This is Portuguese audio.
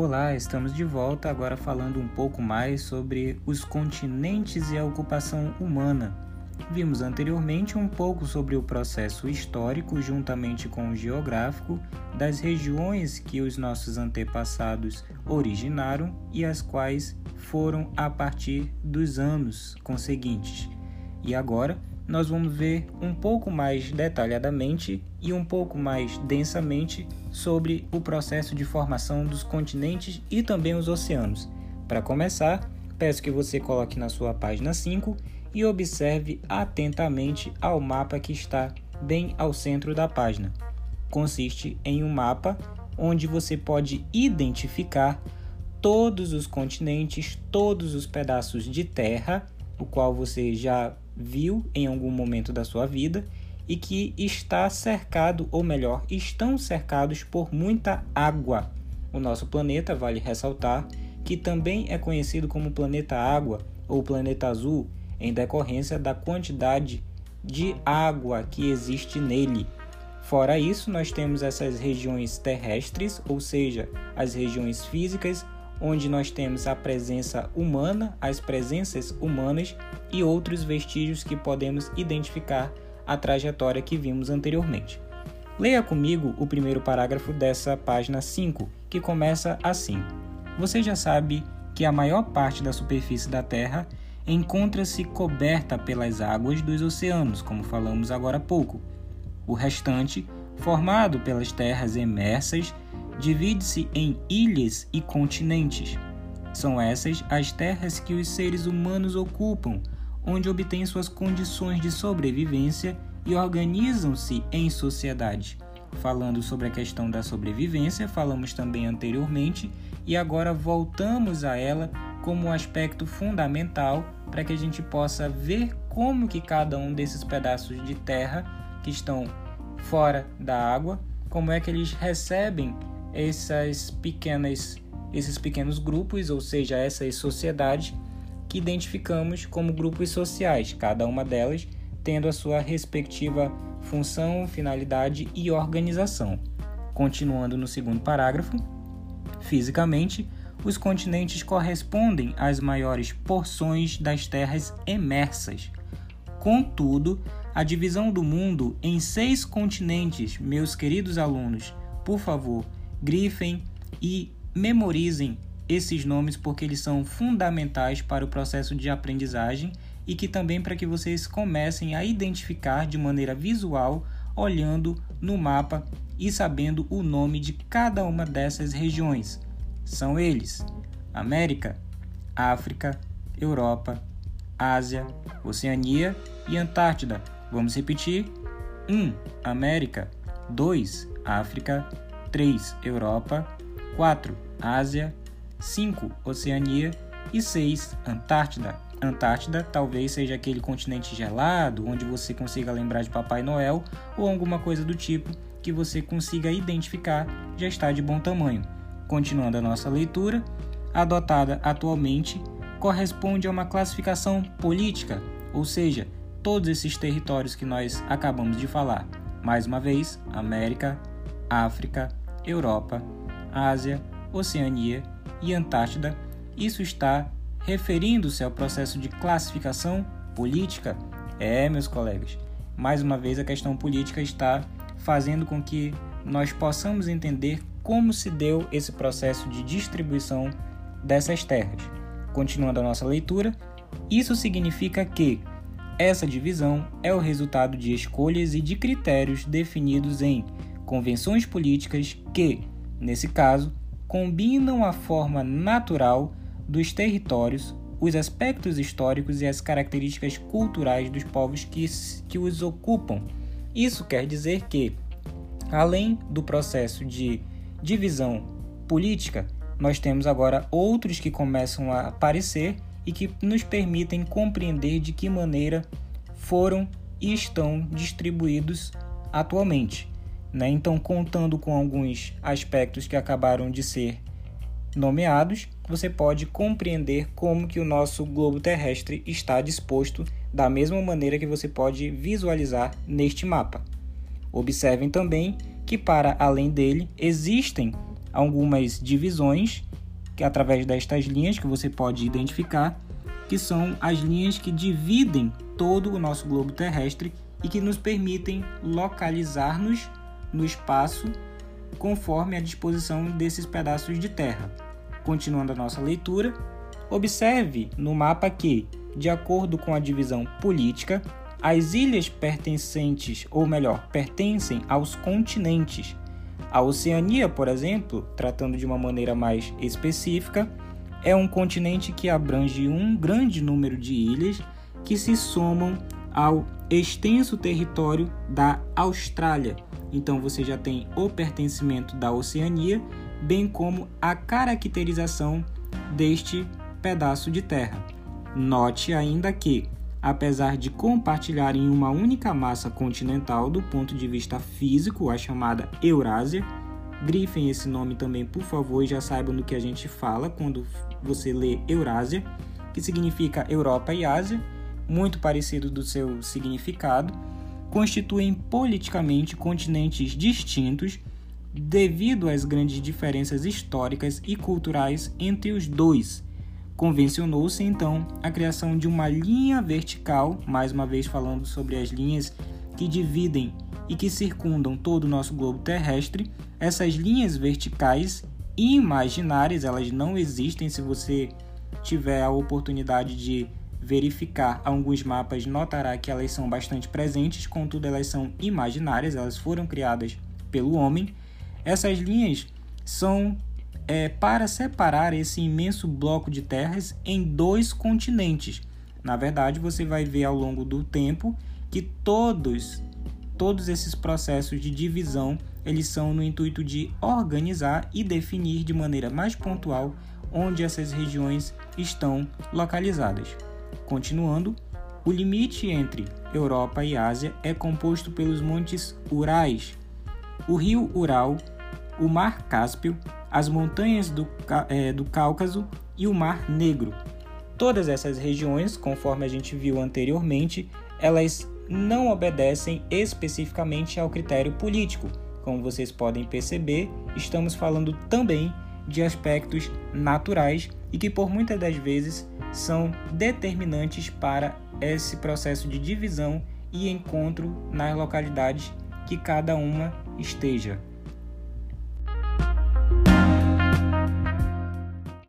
Olá, estamos de volta agora falando um pouco mais sobre os continentes e a ocupação humana. Vimos anteriormente um pouco sobre o processo histórico, juntamente com o geográfico, das regiões que os nossos antepassados originaram e as quais foram a partir dos anos conseguintes. E agora nós vamos ver um pouco mais detalhadamente e um pouco mais densamente sobre o processo de formação dos continentes e também os oceanos. Para começar, peço que você coloque na sua página 5 e observe atentamente ao mapa que está bem ao centro da página. Consiste em um mapa onde você pode identificar todos os continentes, todos os pedaços de terra, o qual você já viu em algum momento da sua vida e que está cercado, ou melhor, estão cercados por muita água. O nosso planeta, vale ressaltar, que também é conhecido como planeta água ou planeta azul, em decorrência da quantidade de água que existe nele. Fora isso, nós temos essas regiões terrestres, ou seja, as regiões físicas onde nós temos a presença humana, as presenças humanas e outros vestígios que podemos identificar a trajetória que vimos anteriormente. Leia comigo o primeiro parágrafo dessa página 5, que começa assim: Você já sabe que a maior parte da superfície da Terra encontra-se coberta pelas águas dos oceanos, como falamos agora há pouco. O restante, formado pelas terras emersas, divide-se em ilhas e continentes. São essas as terras que os seres humanos ocupam, onde obtêm suas condições de sobrevivência e organizam-se em sociedade. Falando sobre a questão da sobrevivência, falamos também anteriormente e agora voltamos a ela como um aspecto fundamental para que a gente possa ver como que cada um desses pedaços de terra que estão fora da água, como é que eles recebem essas pequenas, esses pequenos grupos, ou seja, essas sociedades que identificamos como grupos sociais, cada uma delas tendo a sua respectiva função, finalidade e organização. Continuando no segundo parágrafo, fisicamente, os continentes correspondem às maiores porções das terras emersas. Contudo, a divisão do mundo em seis continentes, meus queridos alunos, por favor, grifem e memorizem esses nomes porque eles são fundamentais para o processo de aprendizagem e que também para que vocês comecem a identificar de maneira visual, olhando no mapa e sabendo o nome de cada uma dessas regiões. São eles: América, África, Europa, Ásia, Oceania e Antártida. Vamos repetir: 1. Um, América, 2. África, 3. Europa, 4. Ásia, 5. Oceania e 6. Antártida. Antártida talvez seja aquele continente gelado onde você consiga lembrar de Papai Noel ou alguma coisa do tipo que você consiga identificar já está de bom tamanho. Continuando a nossa leitura, adotada atualmente corresponde a uma classificação política, ou seja, todos esses territórios que nós acabamos de falar. Mais uma vez, América, África, Europa, Ásia, Oceania e Antártida. Isso está referindo-se ao processo de classificação política? É, meus colegas. Mais uma vez, a questão política está fazendo com que nós possamos entender como se deu esse processo de distribuição dessas terras. Continuando a nossa leitura, isso significa que essa divisão é o resultado de escolhas e de critérios definidos em convenções políticas que, nesse caso, combinam a forma natural dos territórios, os aspectos históricos e as características culturais dos povos que, que os ocupam. Isso quer dizer que, além do processo de divisão política, nós temos agora outros que começam a aparecer e que nos permitem compreender de que maneira foram e estão distribuídos atualmente. Né? Então, contando com alguns aspectos que acabaram de ser nomeados, você pode compreender como que o nosso globo terrestre está disposto da mesma maneira que você pode visualizar neste mapa. Observem também que para além dele existem algumas divisões que através destas linhas que você pode identificar, que são as linhas que dividem todo o nosso globo terrestre e que nos permitem localizar-nos no espaço conforme a disposição desses pedaços de terra. Continuando a nossa leitura, observe no mapa que, de acordo com a divisão política, as ilhas pertencentes, ou melhor, pertencem aos continentes. A Oceania, por exemplo, tratando de uma maneira mais específica, é um continente que abrange um grande número de ilhas que se somam ao extenso território da Austrália. Então você já tem o pertencimento da Oceania, bem como a caracterização deste pedaço de terra. Note ainda que apesar de compartilharem uma única massa continental do ponto de vista físico, a chamada Eurásia. Grifem esse nome também, por favor, e já saibam do que a gente fala quando você lê Eurásia, que significa Europa e Ásia, muito parecido do seu significado, constituem politicamente continentes distintos devido às grandes diferenças históricas e culturais entre os dois Convencionou-se então a criação de uma linha vertical, mais uma vez falando sobre as linhas que dividem e que circundam todo o nosso globo terrestre. Essas linhas verticais imaginárias, elas não existem se você tiver a oportunidade de verificar alguns mapas, notará que elas são bastante presentes, contudo elas são imaginárias, elas foram criadas pelo homem. Essas linhas são é, para separar esse imenso bloco de terras em dois continentes. Na verdade, você vai ver ao longo do tempo que todos todos esses processos de divisão eles são no intuito de organizar e definir de maneira mais pontual onde essas regiões estão localizadas. Continuando, o limite entre Europa e Ásia é composto pelos montes Urais, o rio Ural, o mar Cáspio as montanhas do, é, do Cáucaso e o Mar Negro. Todas essas regiões, conforme a gente viu anteriormente, elas não obedecem especificamente ao critério político. Como vocês podem perceber, estamos falando também de aspectos naturais e que por muitas das vezes são determinantes para esse processo de divisão e encontro nas localidades que cada uma esteja.